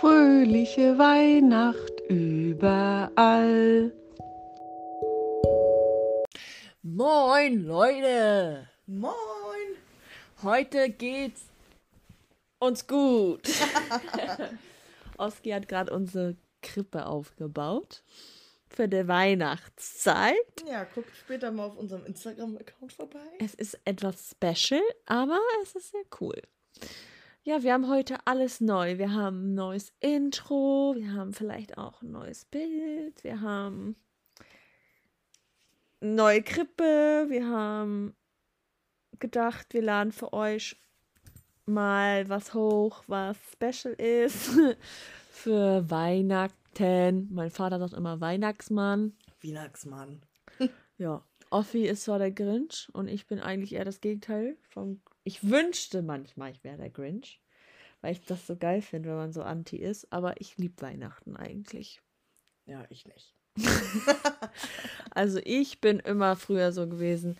fröhliche Weihnacht überall. Moin, Leute! Moin! Heute geht's uns gut. Oski hat gerade unsere Krippe aufgebaut für die Weihnachtszeit. Ja, guckt später mal auf unserem Instagram-Account vorbei. Es ist etwas special, aber es ist sehr cool. Ja, wir haben heute alles neu. Wir haben ein neues Intro, wir haben vielleicht auch ein neues Bild, wir haben eine neue Krippe, wir haben gedacht, wir laden für euch mal was hoch, was special ist für Weihnachten. Mein Vater sagt immer Weihnachtsmann. Weihnachtsmann. Ja, Offi ist zwar der Grinch und ich bin eigentlich eher das Gegenteil vom. Ich wünschte manchmal, ich wäre der Grinch, weil ich das so geil finde, wenn man so anti ist. Aber ich liebe Weihnachten eigentlich. Ja, ich nicht. Also ich bin immer früher so gewesen.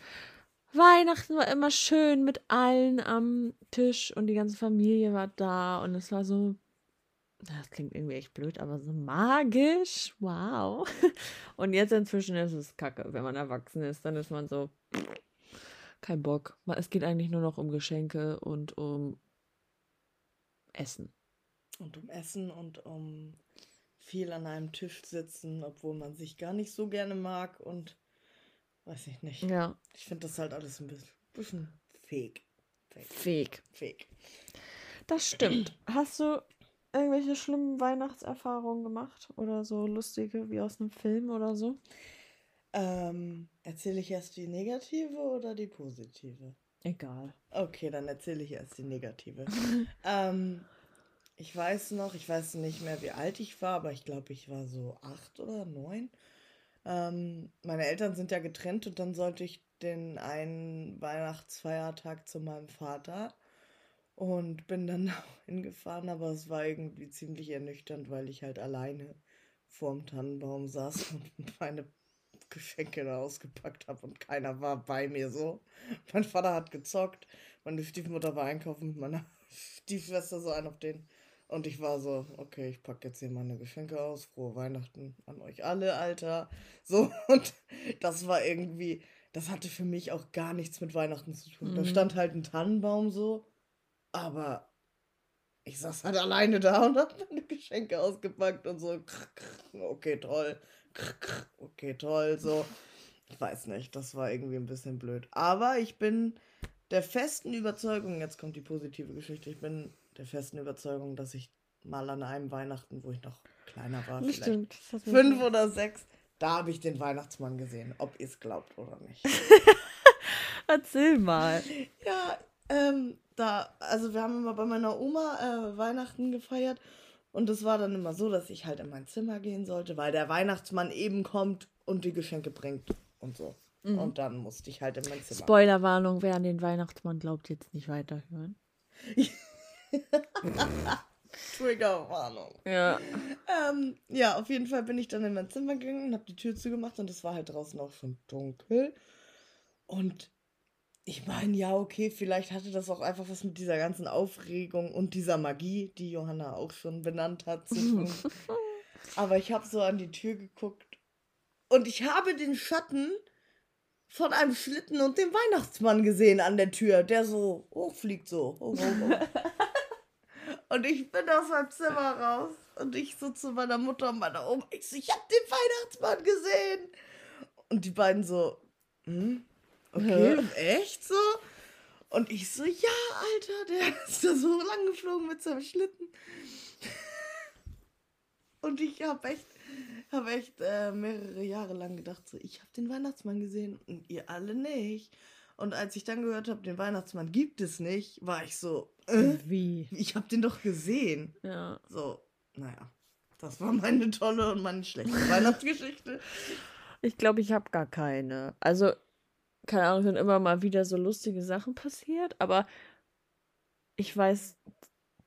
Weihnachten war immer schön mit allen am Tisch und die ganze Familie war da und es war so, das klingt irgendwie echt blöd, aber so magisch. Wow. Und jetzt inzwischen ist es kacke. Wenn man erwachsen ist, dann ist man so, kein Bock. Es geht eigentlich nur noch um Geschenke und um Essen. Und um Essen und um viel an einem Tisch sitzen, obwohl man sich gar nicht so gerne mag und weiß ich nicht. Ja, Ich finde das halt alles ein bisschen, bisschen fake. Fake. fake. Fake. Das stimmt. Hast du irgendwelche schlimmen Weihnachtserfahrungen gemacht? Oder so lustige wie aus einem Film oder so? Ähm, erzähle ich erst die negative oder die positive? Egal. Okay, dann erzähle ich erst die negative. ähm, ich weiß noch, ich weiß nicht mehr, wie alt ich war, aber ich glaube, ich war so acht oder neun. Ähm, meine Eltern sind ja getrennt und dann sollte ich den einen Weihnachtsfeiertag zu meinem Vater und bin dann da hingefahren, aber es war irgendwie ziemlich ernüchternd, weil ich halt alleine vorm Tannenbaum saß und meine Geschenke da ausgepackt habe und keiner war bei mir so. Mein Vater hat gezockt, meine Stiefmutter war einkaufen mit meiner Stiefschwester so ein auf den. Und ich war so, okay, ich packe jetzt hier meine Geschenke aus. Frohe Weihnachten an euch alle, Alter. So, und das war irgendwie, das hatte für mich auch gar nichts mit Weihnachten zu tun. Da Mhm. stand halt ein Tannenbaum so, aber ich saß halt alleine da und hab meine Geschenke ausgepackt und so, okay, toll, okay, toll, so. Ich weiß nicht, das war irgendwie ein bisschen blöd. Aber ich bin der festen Überzeugung, jetzt kommt die positive Geschichte, ich bin der festen Überzeugung, dass ich mal an einem Weihnachten, wo ich noch kleiner war, vielleicht Stimmt. fünf oder sechs, da habe ich den Weihnachtsmann gesehen, ob ihr es glaubt oder nicht. Erzähl mal. Ja, ähm, da, also wir haben immer bei meiner Oma äh, Weihnachten gefeiert und es war dann immer so, dass ich halt in mein Zimmer gehen sollte, weil der Weihnachtsmann eben kommt und die Geschenke bringt und so. Mhm. Und dann musste ich halt in mein Zimmer. Spoilerwarnung, wer an den Weihnachtsmann glaubt, jetzt nicht weiterhören. Triggerwarnung. Ja. Ähm, ja, auf jeden Fall bin ich dann in mein Zimmer gegangen und habe die Tür zugemacht und es war halt draußen auch schon dunkel. Und ich meine, ja, okay, vielleicht hatte das auch einfach was mit dieser ganzen Aufregung und dieser Magie, die Johanna auch schon benannt hat, zu tun. Aber ich habe so an die Tür geguckt und ich habe den Schatten von einem Schlitten und dem Weihnachtsmann gesehen an der Tür, der so hochfliegt so. Hoch, hoch, hoch. Und ich bin aus meinem Zimmer raus und ich so zu meiner Mutter und meiner Oma. Ich so, ich hab den Weihnachtsmann gesehen. Und die beiden so, hm? Okay, echt so? Und ich so, ja, Alter, der ist da so lang geflogen mit seinem Schlitten. Und ich hab echt, hab echt äh, mehrere Jahre lang gedacht, so, ich hab den Weihnachtsmann gesehen und ihr alle nicht. Und als ich dann gehört habe, den Weihnachtsmann gibt es nicht, war ich so, äh, Wie? ich habe den doch gesehen. Ja. So, naja. Das war meine tolle und meine schlechte Weihnachtsgeschichte. Ich glaube, ich habe gar keine. Also, keine Ahnung, sind immer mal wieder so lustige Sachen passiert, aber ich weiß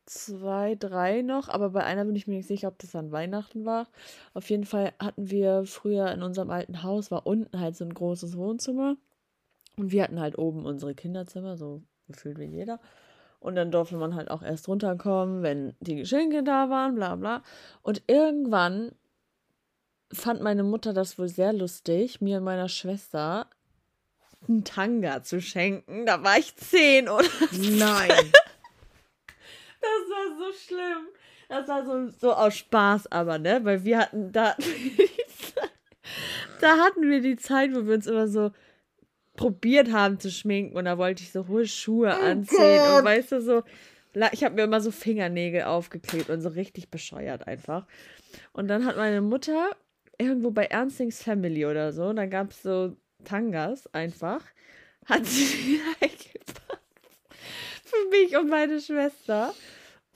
zwei, drei noch, aber bei einer bin ich mir nicht sicher, ob das an Weihnachten war. Auf jeden Fall hatten wir früher in unserem alten Haus, war unten halt so ein großes Wohnzimmer und wir hatten halt oben unsere Kinderzimmer, so gefühlt wie jeder. Und dann durfte man halt auch erst runterkommen, wenn die Geschenke da waren, bla bla. Und irgendwann fand meine Mutter das wohl sehr lustig, mir und meiner Schwester einen Tanga zu schenken. Da war ich zehn oder Nein. Das war so schlimm. Das war so, so aus Spaß aber, ne? Weil wir hatten da, da hatten wir die Zeit, wo wir uns immer so probiert haben zu schminken und da wollte ich so hohe Schuhe anziehen Gott. und weißt du so, ich habe mir immer so Fingernägel aufgeklebt und so richtig bescheuert einfach. Und dann hat meine Mutter irgendwo bei Ernstings Family oder so, da gab es so Tangas einfach, hat sie die eingepackt für mich und meine Schwester.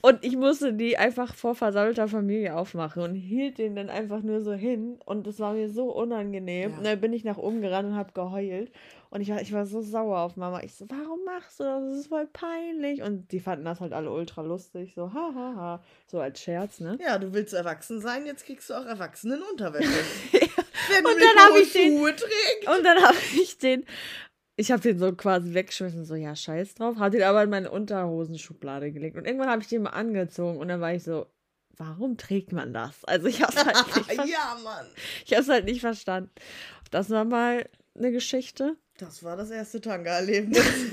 Und ich musste die einfach vor versammelter Familie aufmachen und hielt den dann einfach nur so hin. Und das war mir so unangenehm. Ja. Und dann bin ich nach oben gerannt und habe geheult. Und ich war, ich war so sauer auf Mama. Ich so, warum machst du das? Das ist voll peinlich. Und die fanden das halt alle ultra lustig. So, ha, ha, ha. So als Scherz, ne? Ja, du willst erwachsen sein, jetzt kriegst du auch Erwachsenenunterwäsche. Wenn Und dann hab hohe ich den- trägst. Und dann habe ich den, ich habe den so quasi weggeschmissen, so, ja, scheiß drauf, habe den aber in meine Unterhosenschublade gelegt. Und irgendwann habe ich den mal angezogen und dann war ich so, warum trägt man das? Also ich habe es halt, nicht ja, Mann. ich hab's halt nicht verstanden. Das war mal eine Geschichte. Das war das erste Tanga-Erlebnis.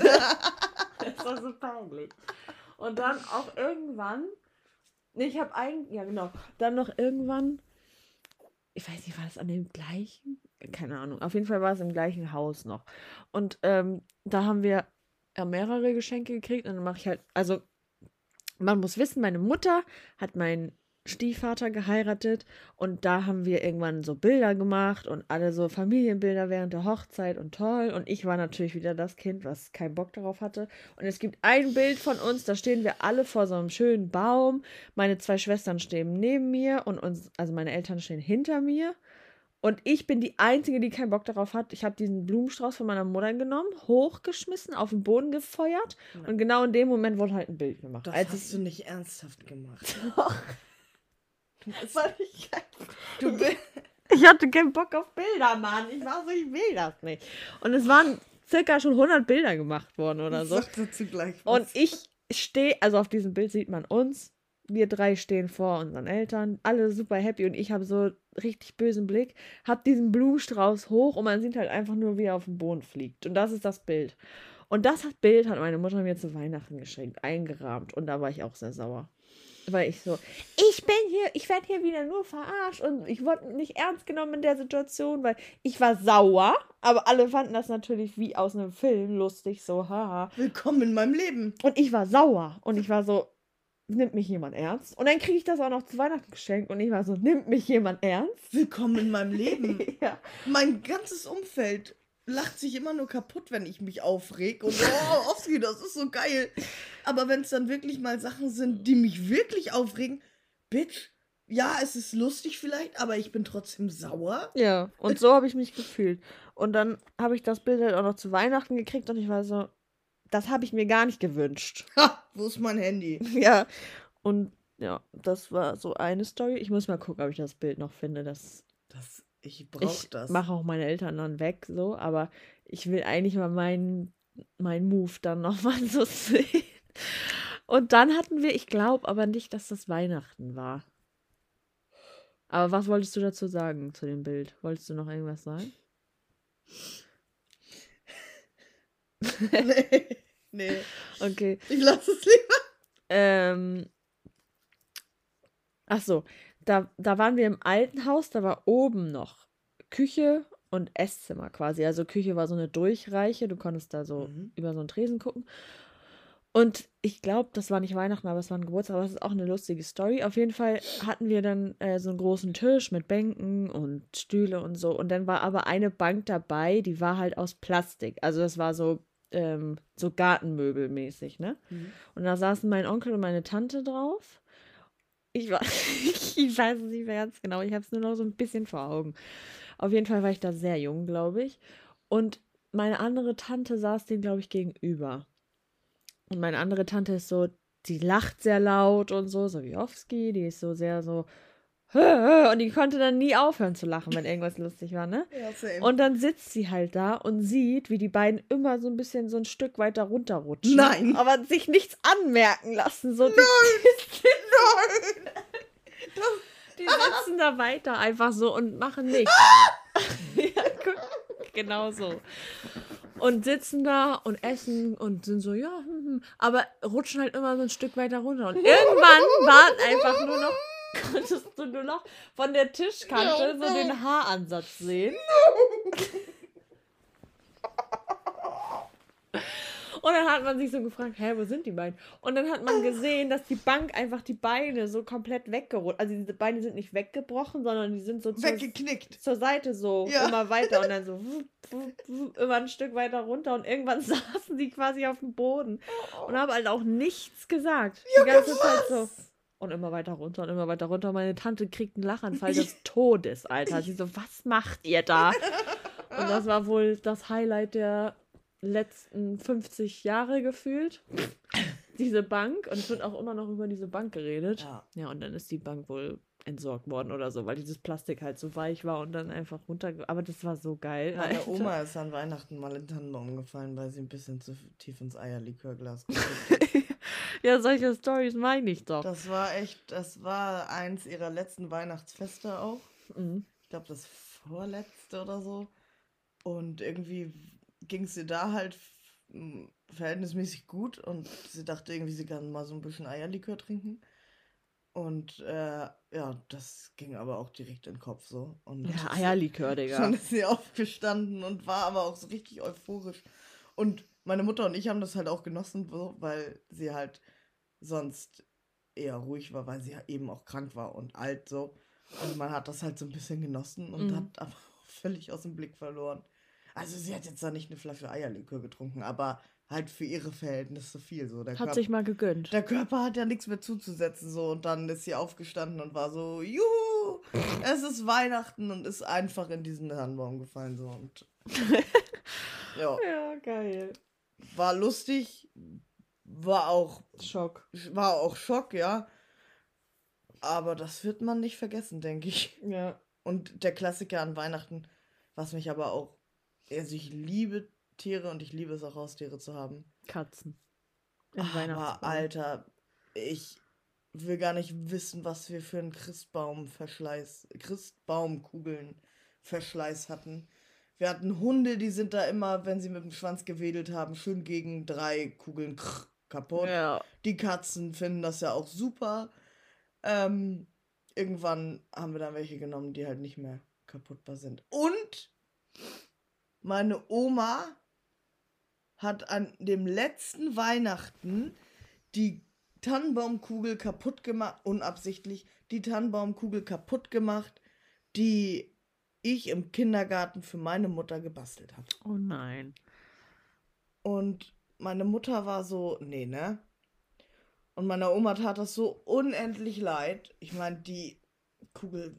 Das war so peinlich. Und dann auch irgendwann, nee, ich habe ein, ja genau, dann noch irgendwann, ich weiß nicht, war das an dem gleichen? Keine Ahnung. Auf jeden Fall war es im gleichen Haus noch. Und ähm, da haben wir ja, mehrere Geschenke gekriegt und dann mache ich halt, also man muss wissen, meine Mutter hat meinen Stiefvater geheiratet und da haben wir irgendwann so Bilder gemacht und alle so Familienbilder während der Hochzeit und toll. Und ich war natürlich wieder das Kind, was keinen Bock darauf hatte. Und es gibt ein Bild von uns, da stehen wir alle vor so einem schönen Baum. Meine zwei Schwestern stehen neben mir und uns, also meine Eltern stehen hinter mir. Und ich bin die Einzige, die keinen Bock darauf hat. Ich habe diesen Blumenstrauß von meiner Mutter genommen, hochgeschmissen, auf den Boden gefeuert. Und genau in dem Moment wurde halt ein Bild gemacht. Das Als hast du nicht ernsthaft gemacht. das war nicht Du bist. Ich hatte keinen Bock auf Bilder, Mann. Ich war so, ich will das nicht. Und es waren circa schon 100 Bilder gemacht worden oder so. Sag dazu gleich was. Und ich stehe, also auf diesem Bild sieht man uns. Wir drei stehen vor unseren Eltern, alle super happy und ich habe so richtig bösen Blick, hab diesen Blumenstrauß hoch und man sieht halt einfach nur, wie er auf den Boden fliegt. Und das ist das Bild. Und das hat- Bild hat meine Mutter mir zu Weihnachten geschenkt, eingerahmt. Und da war ich auch sehr sauer. Weil ich so, ich bin hier, ich werde hier wieder nur verarscht und ich wurde nicht ernst genommen in der Situation, weil ich war sauer, aber alle fanden das natürlich wie aus einem Film lustig, so, haha. Willkommen in meinem Leben. Und ich war sauer und ich war so, nimmt mich jemand ernst? Und dann kriege ich das auch noch zu Weihnachten geschenkt und ich war so, nimmt mich jemand ernst? Willkommen in meinem Leben. ja. Mein ganzes Umfeld lacht sich immer nur kaputt, wenn ich mich aufreg. Und oh, Oski, das ist so geil. Aber wenn es dann wirklich mal Sachen sind, die mich wirklich aufregen, Bitch, ja, es ist lustig vielleicht, aber ich bin trotzdem sauer. Ja, und so habe ich mich gefühlt. Und dann habe ich das Bild halt auch noch zu Weihnachten gekriegt und ich war so, das habe ich mir gar nicht gewünscht. Ha, wo ist mein Handy? ja. Und ja, das war so eine Story. Ich muss mal gucken, ob ich das Bild noch finde. Das, Das, ich brauch ich das. mache auch meine Eltern dann weg, so, aber ich will eigentlich mal meinen mein Move dann nochmal so sehen. Und dann hatten wir, ich glaube aber nicht, dass das Weihnachten war. Aber was wolltest du dazu sagen zu dem Bild? Wolltest du noch irgendwas sagen? nee, nee, Okay. ich lasse es lieber. Ähm. Ach so, da, da waren wir im alten Haus, da war oben noch Küche und Esszimmer quasi. Also Küche war so eine Durchreiche, du konntest da so Mhm. über so einen Tresen gucken. Und ich glaube, das war nicht Weihnachten, aber es war ein Geburtstag, aber das ist auch eine lustige Story. Auf jeden Fall hatten wir dann äh, so einen großen Tisch mit Bänken und Stühle und so. Und dann war aber eine Bank dabei, die war halt aus Plastik. Also das war so, ähm, so Gartenmöbelmäßig, ne? Und da saßen mein Onkel und meine Tante drauf. Ich, war, ich weiß es nicht mehr ganz genau. Ich habe es nur noch so ein bisschen vor Augen. Auf jeden Fall war ich da sehr jung, glaube ich. Und meine andere Tante saß dem, glaube ich, gegenüber. Und meine andere Tante ist so, die lacht sehr laut und so, so wie Owski. Die ist so sehr so, und die konnte dann nie aufhören zu lachen, wenn irgendwas lustig war, ne? Ja, same. Und dann sitzt sie halt da und sieht, wie die beiden immer so ein bisschen so ein Stück weiter runterrutschen. Nein. Aber sich nichts anmerken lassen. So, die, Nein! die sitzen da weiter einfach so und machen nichts. ja, guck, genau so. Und sitzen da und essen und sind so, ja, hm, hm, aber rutschen halt immer so ein Stück weiter runter. Und irgendwann war einfach nur noch, konntest du nur noch von der Tischkante so den Haaransatz sehen. Und dann hat man sich so gefragt, hä, wo sind die beiden? Und dann hat man gesehen, dass die Bank einfach die Beine so komplett weggerutscht. Also diese Beine sind nicht weggebrochen, sondern die sind so zur, Weggeknickt. zur Seite so Ja. immer weiter und dann so wup, wup, wup, immer ein Stück weiter runter und irgendwann saßen die quasi auf dem Boden und haben halt auch nichts gesagt. Die ganze Zeit so. Und immer weiter runter und immer weiter runter. Meine Tante kriegt einen Lachanfall des Todes, Alter. Sie so, was macht ihr da? Und das war wohl das Highlight der letzten 50 Jahre gefühlt. Diese Bank. Und es wird auch immer noch über diese Bank geredet. Ja. Ja, und dann ist die Bank wohl entsorgt worden oder so, weil dieses Plastik halt so weich war und dann einfach runter. Aber das war so geil. Meine Alter. Oma ist an Weihnachten mal in den Tannenbaum gefallen, weil sie ein bisschen zu tief ins Eierlikörglas hat. Ja, solche Stories meine ich doch. Das war echt, das war eins ihrer letzten Weihnachtsfeste auch. Mhm. Ich glaube, das vorletzte oder so. Und irgendwie ging es ihr da halt verhältnismäßig gut und sie dachte irgendwie, sie kann mal so ein bisschen Eierlikör trinken. Und äh, ja, das ging aber auch direkt in den Kopf so. Und Ja, Eierlikör, Digga. Dann ist sie aufgestanden und war aber auch so richtig euphorisch. Und meine Mutter und ich haben das halt auch genossen, weil sie halt sonst eher ruhig war, weil sie eben auch krank war und alt so. Und man hat das halt so ein bisschen genossen und Mhm. hat aber auch völlig aus dem Blick verloren. Also sie hat jetzt da nicht eine Flasche Eierlikör getrunken, aber halt für ihre Verhältnisse viel so. Der, Hat Körper, sich mal gegönnt. der Körper hat ja nichts mehr zuzusetzen so und dann ist sie aufgestanden und war so, juhu, es ist Weihnachten und ist einfach in diesen Tannenbaum gefallen so und ja, Ja, geil. War lustig, war auch Schock. war auch Schock, ja. Aber das wird man nicht vergessen, denke ich. Ja. Und der Klassiker an Weihnachten, was mich aber auch, also ich liebe Tiere und ich liebe es auch Haustiere zu haben. Katzen. Im Aber. Alter, ich will gar nicht wissen, was wir für einen Christbaumverschleiß, Christbaumkugeln-Verschleiß hatten. Wir hatten Hunde, die sind da immer, wenn sie mit dem Schwanz gewedelt haben, schön gegen drei Kugeln krr, kaputt. Ja. Die Katzen finden das ja auch super. Ähm, irgendwann haben wir dann welche genommen, die halt nicht mehr kaputtbar sind. Und meine Oma hat an dem letzten Weihnachten die Tannenbaumkugel kaputt gemacht, unabsichtlich, die Tannenbaumkugel kaputt gemacht, die ich im Kindergarten für meine Mutter gebastelt habe. Oh nein. Und meine Mutter war so, nee, ne? Und meiner Oma tat das so unendlich leid. Ich meine, die Kugel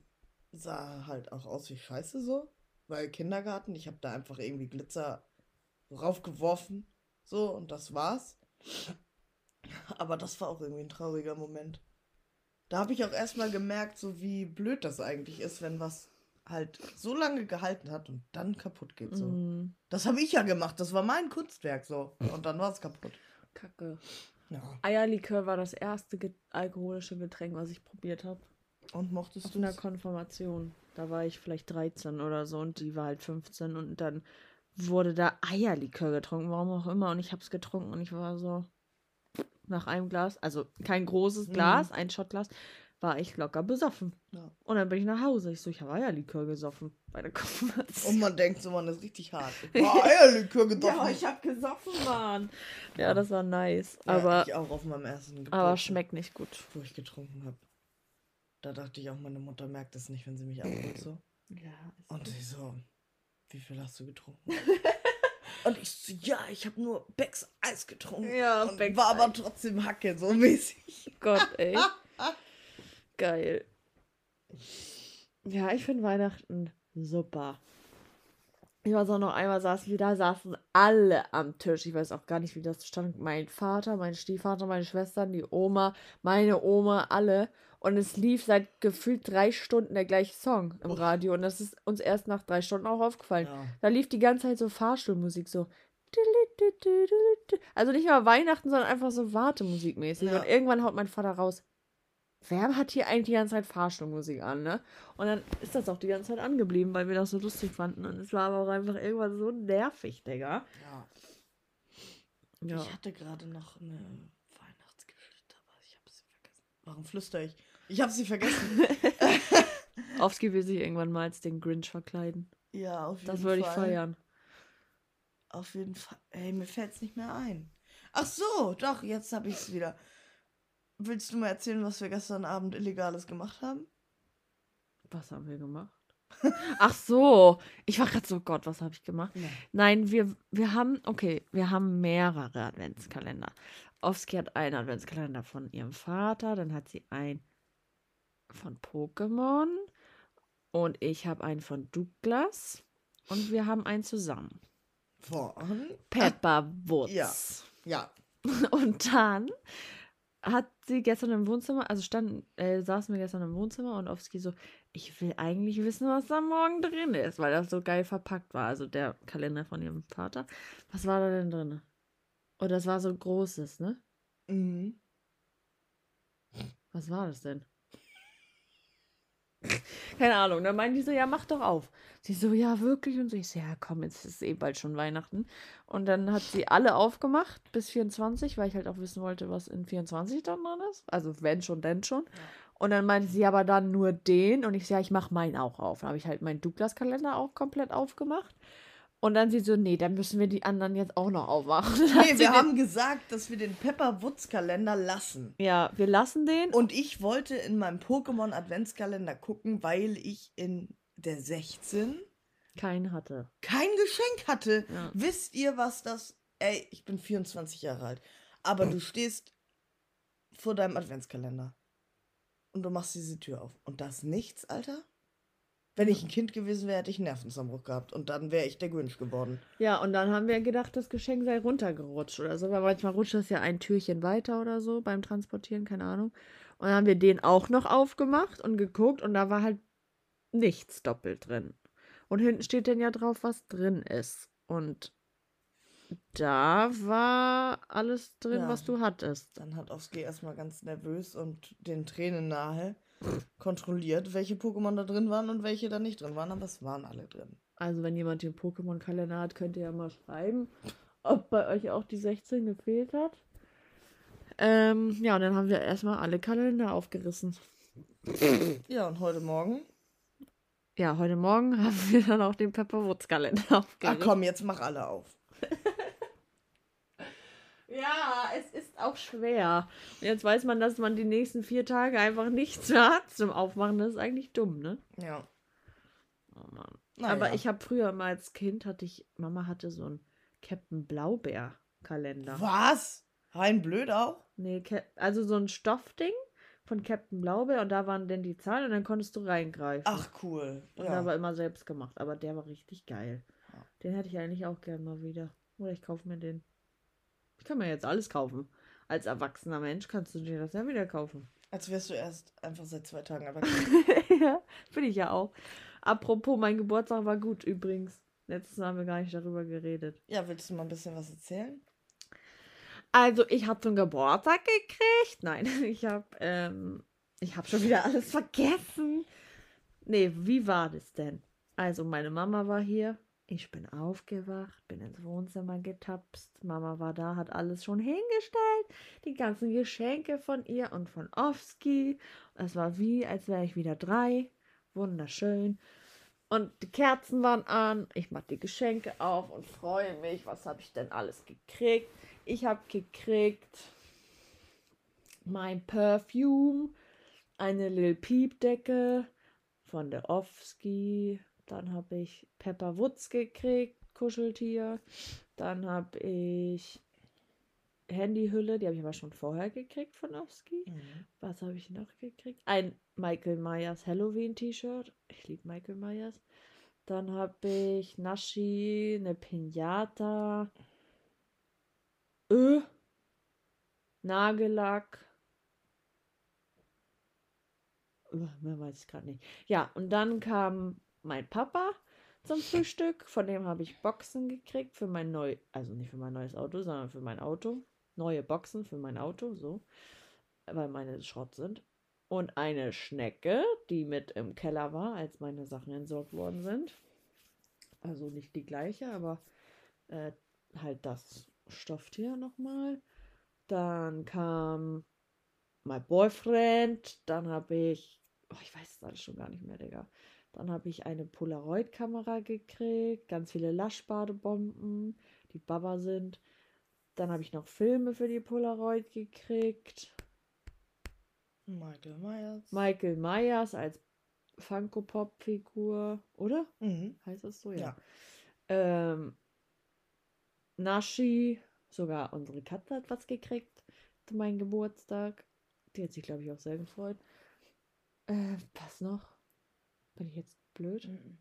sah halt auch aus wie Scheiße so. Weil Kindergarten, ich habe da einfach irgendwie Glitzer raufgeworfen. So, und das war's. Aber das war auch irgendwie ein trauriger Moment. Da habe ich auch erstmal gemerkt, so wie blöd das eigentlich ist, wenn was halt so lange gehalten hat und dann kaputt geht. So. Mm, Das habe ich ja gemacht. Das war mein Kunstwerk so. Und dann war es kaputt. Kacke. Ja. Eierlikör war das erste ge alkoholische Getränk, was ich probiert habe. Und mochtest Auf du einer es? Konfirmation. Da war ich vielleicht 13 oder so und die war halt 15 und dann wurde da Eierlikör getrunken, warum auch immer. Und ich habe es getrunken und ich war so nach einem Glas, also kein großes Mhm. Glas, ein Shotglas, war ich locker besoffen. Ja. Und dann bin ich nach Hause. Ich so, ich habe Eierlikör gesoffen bei der Konfirmation. Und man denkt so, man ist richtig hart. Boah, Eierlikör getroffen. habe gesoffen, Mann. Ja, das war nice. Ja, aber ich auch auf meinem ersten Geburtstag, aber schmeckt nicht gut. wo ich getrunken habe. Da dachte ich auch, meine Mutter merkt es nicht, wenn sie mich anguckt so. Ja, Und sie so, wie viel hast du getrunken? Und ich so, ja, ich habe nur Becks Eis getrunken. Ja, und Becks war aber trotzdem Hacke, so mäßig. Gott, ey. Geil. Ja, ich finde Weihnachten super. Ich weiß auch noch einmal saßen wir da, saßen alle am Tisch. Ich weiß auch gar nicht, wie das stand. Mein Vater, mein Stiefvater, meine Schwestern, die Oma, meine Oma, alle. Und es lief seit gefühlt drei Stunden der gleiche Song im Radio. Und das ist uns erst nach drei Stunden auch aufgefallen. Ja. Da lief die ganze Zeit so Fahrstuhlmusik, so. Also nicht mal Weihnachten, sondern einfach so Wartemusikmäßig. Ja. Und irgendwann haut mein Vater raus. Wer hat hier eigentlich die ganze Zeit Fahrstuhlmusik an, ne? Und dann ist das auch die ganze Zeit angeblieben, weil wir das so lustig fanden. Und es war aber auch einfach irgendwann so nervig, Digga. Ja. Ja. Ich hatte gerade noch eine Weihnachtsgeschichte, aber ich habe sie vergessen. Warum flüstere ich? Ich habe sie vergessen. Ofsky will sich irgendwann mal als den Grinch verkleiden. ja, auf jeden Das Fall. würde ich feiern. Auf jeden Fall. Ey, mir fällt es nicht mehr ein. Ach so, doch, jetzt habe ich es wieder. Willst du mal erzählen, was wir gestern Abend Illegales gemacht haben? Was haben wir gemacht? Ach so, ich war gerade so, Gott, was habe ich gemacht? Nein, wir, wir haben, okay, wir haben mehrere Adventskalender. Ofsky hat einen Adventskalender von ihrem Vater, dann hat sie einen von Pokémon und ich habe einen von Douglas und wir haben einen zusammen. Von? Pepper Woods. ja. Ja. Und dann hat sie gestern im Wohnzimmer, also standen, äh, saßen wir gestern im Wohnzimmer und Ofsky so, ich will eigentlich wissen, was da morgen drin ist, weil das so geil verpackt war. Also der Kalender von ihrem Vater. Was war da denn drin? Oh, das war so ein großes, ne? Mhm. Was war das denn? Keine Ahnung. Dann meinte ich so, ja, mach doch auf. Sie so, ja, wirklich? Und so, ich so, ja, komm, jetzt ist eh bald schon Weihnachten. Und dann hat sie alle aufgemacht bis 24, weil ich halt auch wissen wollte, was in 24 dann drin ist. Also wenn schon, denn schon. Und dann meinte sie aber dann nur den. Und ich so, ja, ich mach meinen auch auf. Dann habe ich halt meinen Douglas-Kalender auch komplett aufgemacht. Und dann sie so, nee, dann müssen wir die anderen jetzt auch noch aufmachen. Nee, wir haben gesagt, dass wir den Pepper Woods Kalender lassen. Ja, wir lassen den. Und ich wollte in meinem Pokémon Adventskalender gucken, weil ich in der 16 Keinen hatte. kein Geschenk hatte. Ja. Wisst ihr, was das. Ey, ich bin 24 Jahre alt. Aber du stehst vor deinem Adventskalender. Und du machst diese Tür auf. Und da ist nichts, Alter? Wenn ich ein Kind gewesen wäre, hätte ich einen Nervenzusammenbruch gehabt. Und dann wäre ich der Grinch geworden. Ja, und dann haben wir gedacht, das Geschenk sei runtergerutscht oder so, weil manchmal rutscht das ja ein Türchen weiter oder so beim Transportieren, keine Ahnung. Und dann haben wir den auch noch aufgemacht und geguckt und da war halt nichts doppelt drin. Und hinten steht dann ja drauf, was drin ist. Und da war alles drin, Ja. was du hattest. Dann hat Oski erstmal ganz nervös und den Tränen nahe kontrolliert, welche Pokémon da drin waren und welche da nicht drin waren. Aber es waren alle drin. Also, wenn jemand den Pokémon-Kalender hat, könnt ihr ja mal schreiben, ob bei euch auch die 16 gefehlt hat. Ähm, ja, und dann haben wir erstmal alle Kalender aufgerissen. Ja, und heute Morgen. Ja, heute Morgen haben wir dann auch den Pepperwoods-Kalender Ach aufgerissen. komm, jetzt mach alle auf. Ja, es ist auch schwer. Und jetzt weiß man, dass man die nächsten vier Tage einfach nichts mehr hat zum Aufmachen. Das ist eigentlich dumm, ne? Ja. Oh Mann. Naja. Aber ich habe früher mal als Kind, hatte ich, Mama hatte so einen Captain Blaubeer-Kalender. Was? Rein blöd auch? Nee, also so ein Stoffding von Captain Blaubeer und da waren dann die Zahlen und dann konntest du reingreifen. Ach, cool. Und Ja. der war immer selbst gemacht, aber der war richtig geil. Den hätte ich eigentlich auch gern mal wieder. Oder ich kaufe mir den. Ich kann mir jetzt alles kaufen. Als erwachsener Mensch kannst du dir das ja wieder kaufen. Als wärst du erst einfach seit zwei Tagen erwachsen. ja, bin ich ja auch. Apropos, mein Geburtstag war gut übrigens. Letztes Mal haben wir gar nicht darüber geredet. ja, willst du mal ein bisschen was erzählen? Also, ich habe zum Geburtstag gekriegt. Nein, ich habe, ähm, ich habe schon wieder alles vergessen. Nee, wie war das denn? Also, meine Mama war hier. Ich bin aufgewacht, bin ins Wohnzimmer getapst. Mama war da, hat alles schon hingestellt. Die ganzen Geschenke von ihr und von Ofsky. Es war wie, als wäre ich wieder drei. Wunderschön. Und die Kerzen waren an. Ich mache die Geschenke auf und freue mich. Was habe ich denn alles gekriegt? Ich habe gekriegt mein Perfume, eine Lil Peep Decke von der Offski. Dann habe ich Pepper Woods gekriegt, Kuscheltier. Dann habe ich Handyhülle, die habe ich aber schon vorher gekriegt von Offski. Was habe ich noch gekriegt? Ein Michael Myers Halloween T-Shirt. Ich liebe Michael Myers. Dann habe ich Nashi, eine Pinata, Ö, Nagellack. Ö, Mehr weiß ich gerade nicht. Ja, und dann kam mein Papa zum Frühstück. Von dem habe ich Boxen gekriegt für mein neu, also nicht für mein neues Auto, sondern für mein Auto. Neue Boxen für mein Auto, so. Weil meine Schrott sind. Und eine Schnecke, die mit im Keller war, als meine Sachen entsorgt worden sind. Also nicht die gleiche, aber äh, halt das Stofftier nochmal. Dann kam mein Boyfriend. Dann habe ich, oh, ich weiß es alles schon gar nicht mehr, Digga. Dann habe ich eine Polaroid-Kamera gekriegt, ganz viele Laschbadebomben, die Baba sind. Dann habe ich noch Filme für die Polaroid gekriegt. Michael Myers. Michael Myers als Funko Pop Figur, oder? Mhm. Heißt das so? Ja. Ja. Ähm, Nashi, sogar unsere Katze hat was gekriegt zu meinem Geburtstag. Die hat sich, glaube ich, auch sehr gefreut. Äh, was noch? Bin ich jetzt blöd? Mhm.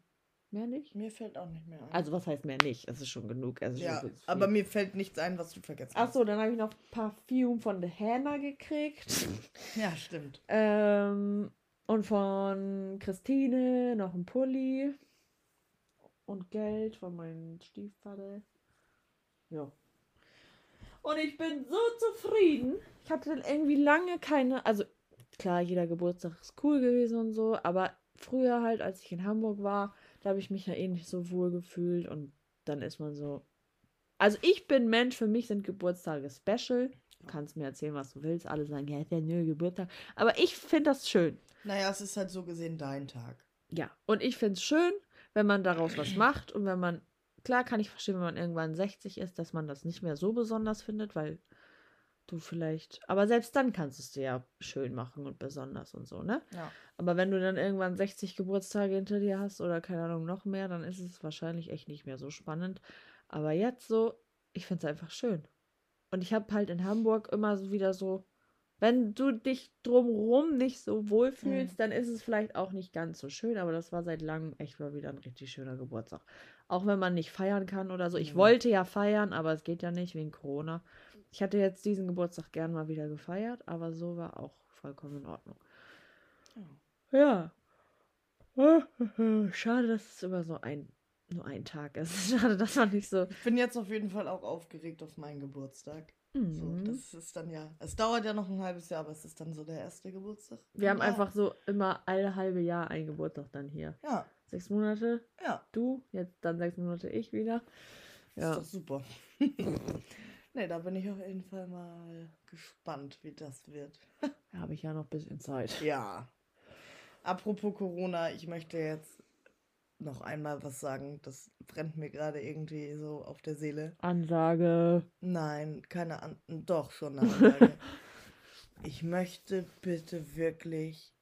Mehr nicht? Mir fällt auch nicht mehr ein. Also, was heißt mehr nicht? Es ist schon genug. Ist ja, schon aber mir fällt nichts ein, was du vergessen hast. Achso, dann habe ich noch Parfüm von The Hannah gekriegt. Ja, stimmt. Ähm, und von Christine noch ein Pulli. Und Geld von meinem Stiefvater. Ja. Und ich bin so zufrieden. Ich hatte irgendwie lange keine. Also, klar, jeder Geburtstag ist cool gewesen und so. Aber früher halt, als ich in Hamburg war, da habe ich mich ja eh nicht so wohl gefühlt. Und dann ist man so. Also, ich bin Mensch, für mich sind Geburtstage special. Du kannst mir erzählen, was du willst. Alle sagen, ja, ist ja nur Geburtstag. Aber ich finde das schön. Naja, es ist halt so gesehen dein Tag. Ja, und ich finde es schön, wenn man daraus was macht und wenn man, klar kann ich verstehen, wenn man irgendwann 60 ist, dass man das nicht mehr so besonders findet, weil du vielleicht, aber selbst dann kannst du es dir ja schön machen und besonders und so, ne? Ja. Aber wenn du dann irgendwann 60 Geburtstage hinter dir hast oder keine Ahnung noch mehr, dann ist es wahrscheinlich echt nicht mehr so spannend. Aber jetzt so, ich finde es einfach schön. Und ich habe halt in Hamburg immer so wieder so, wenn du dich drumrum nicht so wohl fühlst, Mhm. dann ist es vielleicht auch nicht ganz so schön, aber das war seit langem echt mal wieder ein richtig schöner Geburtstag. Auch wenn man nicht feiern kann oder so. Ich Mhm. wollte ja feiern, aber es geht ja nicht wegen Corona. Ich hatte jetzt diesen Geburtstag gern mal wieder gefeiert, aber so war auch vollkommen in Ordnung. Ja. Schade, dass es immer so ein, nur ein Tag ist. Schade, dass man nicht so. Ich bin jetzt auf jeden Fall auch aufgeregt auf meinen Geburtstag. So, Mhm. das ist dann ja. Es dauert ja noch ein halbes Jahr, aber es ist dann so der erste Geburtstag. Wir haben ja. einfach so immer alle halbe Jahr einen Geburtstag dann hier. Ja, Sechs Monate, ja. du, jetzt dann sechs Monate ich wieder. Ist Ja. doch super. nee, da bin ich auf jeden Fall mal gespannt, wie das wird. Da habe ich ja noch ein bisschen Zeit. Ja. Apropos Corona, ich möchte jetzt noch einmal was sagen. Das brennt mir gerade irgendwie so auf der Seele. Ansage. Nein, keine An Doch, schon eine Ansage. ich möchte bitte wirklich,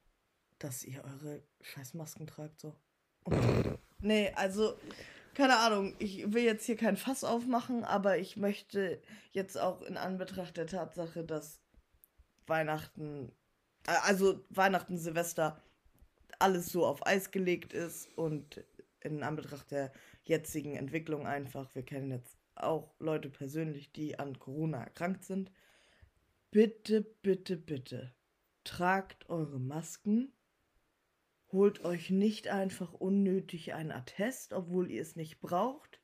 dass ihr eure Scheißmasken tragt, so. Und, nee, also, keine Ahnung, ich will jetzt hier kein Fass aufmachen, aber ich möchte jetzt auch in Anbetracht der Tatsache, dass Weihnachten, äh, also Weihnachten, Silvester, alles so auf Eis gelegt ist und in Anbetracht der jetzigen Entwicklung einfach, wir kennen jetzt auch Leute persönlich, die an Corona erkrankt sind. Bitte, bitte, bitte, tragt eure Masken. Holt euch nicht einfach unnötig ein Attest, obwohl ihr es nicht braucht.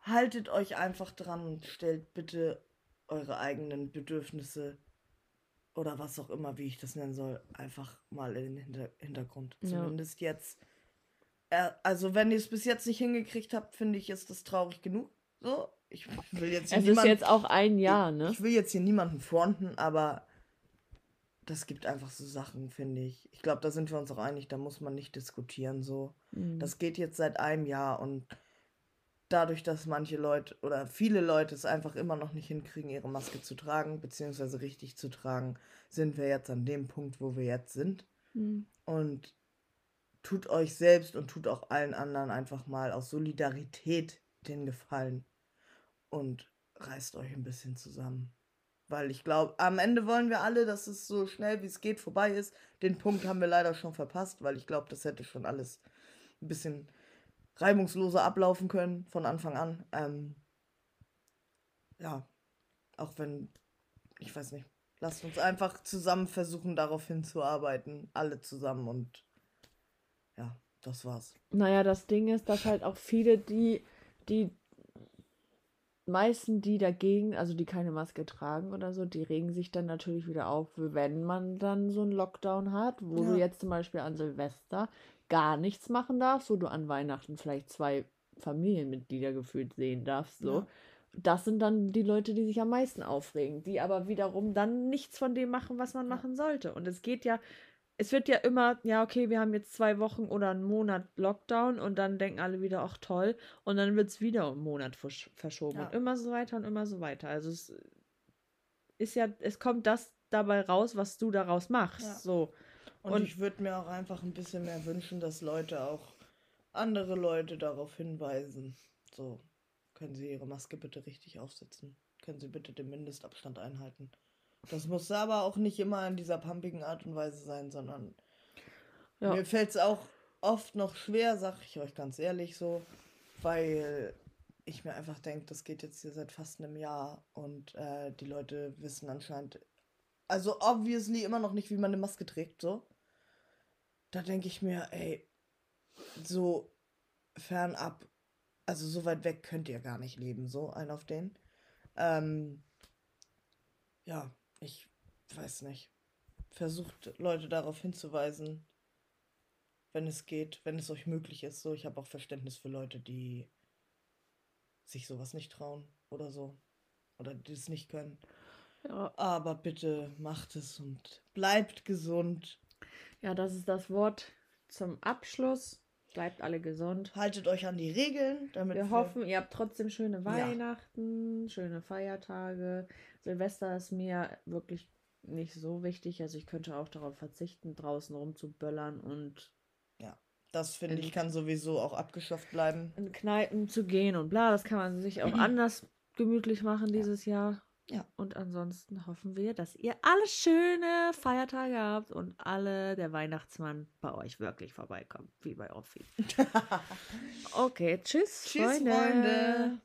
Haltet euch einfach dran und stellt bitte eure eigenen Bedürfnisse oder was auch immer, wie ich das nennen soll, einfach mal in den Hinter Hintergrund. Ja. Zumindest jetzt. Äh, also, wenn ihr es bis jetzt nicht hingekriegt habt, finde ich, ist das traurig genug. So, ich will jetzt hier Es ist niemand- jetzt auch ein Jahr, ne? ich will jetzt hier niemanden fronten, aber das gibt einfach so Sachen, finde ich. Ich glaube, da sind wir uns auch einig, da muss man nicht diskutieren so. Mhm. Das geht jetzt seit einem Jahr und dadurch, dass manche Leute oder viele Leute es einfach immer noch nicht hinkriegen, ihre Maske zu tragen, beziehungsweise richtig zu tragen, sind wir jetzt an dem Punkt, wo wir jetzt sind. Mhm. Und tut euch selbst und tut auch allen anderen einfach mal aus Solidarität den Gefallen und reißt euch ein bisschen zusammen. Weil ich glaube, am Ende wollen wir alle, dass es so schnell wie es geht vorbei ist. Den Punkt haben wir leider schon verpasst, weil ich glaube, das hätte schon alles ein bisschen reibungsloser ablaufen können von Anfang an. Ähm, ja, auch wenn, ich weiß nicht, lasst uns einfach zusammen versuchen, darauf hinzuarbeiten, alle zusammen und ja, das war's. Naja, das Ding ist, dass halt auch viele, die, die meisten, die dagegen, also die keine Maske tragen oder so, die regen sich dann natürlich wieder auf, wenn man dann so einen Lockdown hat, wo du Ja. jetzt zum Beispiel an Silvester gar nichts machen darfst, wo du an Weihnachten vielleicht zwei Familienmitglieder gefühlt sehen darfst, so. Ja. Das sind dann die Leute, die sich am meisten aufregen, die aber wiederum dann nichts von dem machen, was man Ja. machen sollte. Und es geht ja, es wird ja immer, ja, okay, wir haben jetzt zwei Wochen oder einen Monat Lockdown und dann denken alle wieder, ach toll, und dann wird es wieder um einen Monat versch verschoben Ja. und immer so weiter und immer so weiter. Also es ist ja, es kommt das dabei raus, was du daraus machst. Ja. So. Und, Und- ich würde mir auch einfach ein bisschen mehr wünschen, dass Leute auch andere Leute darauf hinweisen. So, können Sie Ihre Maske bitte richtig aufsetzen? Können Sie bitte den Mindestabstand einhalten? Das muss aber auch nicht immer in dieser pumpigen Art und Weise sein, sondern Ja. mir fällt es auch oft noch schwer, sag ich euch ganz ehrlich so, weil ich mir einfach denke, das geht jetzt hier seit fast einem Jahr und äh, die Leute wissen anscheinend, also obviously immer noch nicht, wie man eine Maske trägt, so. Da denke ich mir, ey, so fernab, also so weit weg könnt ihr gar nicht leben, so ein auf den. Ähm, ja, ich weiß nicht. Versucht Leute darauf hinzuweisen, wenn es geht, wenn es euch möglich ist. So, ich habe auch Verständnis für Leute, die sich sowas nicht trauen oder so. Oder die es nicht können. Ja. Aber bitte macht es und bleibt gesund. ja, das ist das Wort zum Abschluss. Bleibt alle gesund. Haltet euch an die Regeln, damit Wir hoffen, ihr habt trotzdem schöne Ja. Weihnachten, schöne Feiertage. Silvester ist mir wirklich nicht so wichtig. Also ich könnte auch darauf verzichten, draußen rumzuböllern und Das finde in- ich kann sowieso auch abgeschafft bleiben. in Kneipen zu gehen und bla. Das kann man sich auch anders gemütlich machen dieses Jahr. Ja. Und ansonsten hoffen wir, dass ihr alle schöne Feiertage habt und alle der Weihnachtsmann bei euch wirklich vorbeikommt, wie bei Offi. Okay, tschüss, Tschüss, Freunde.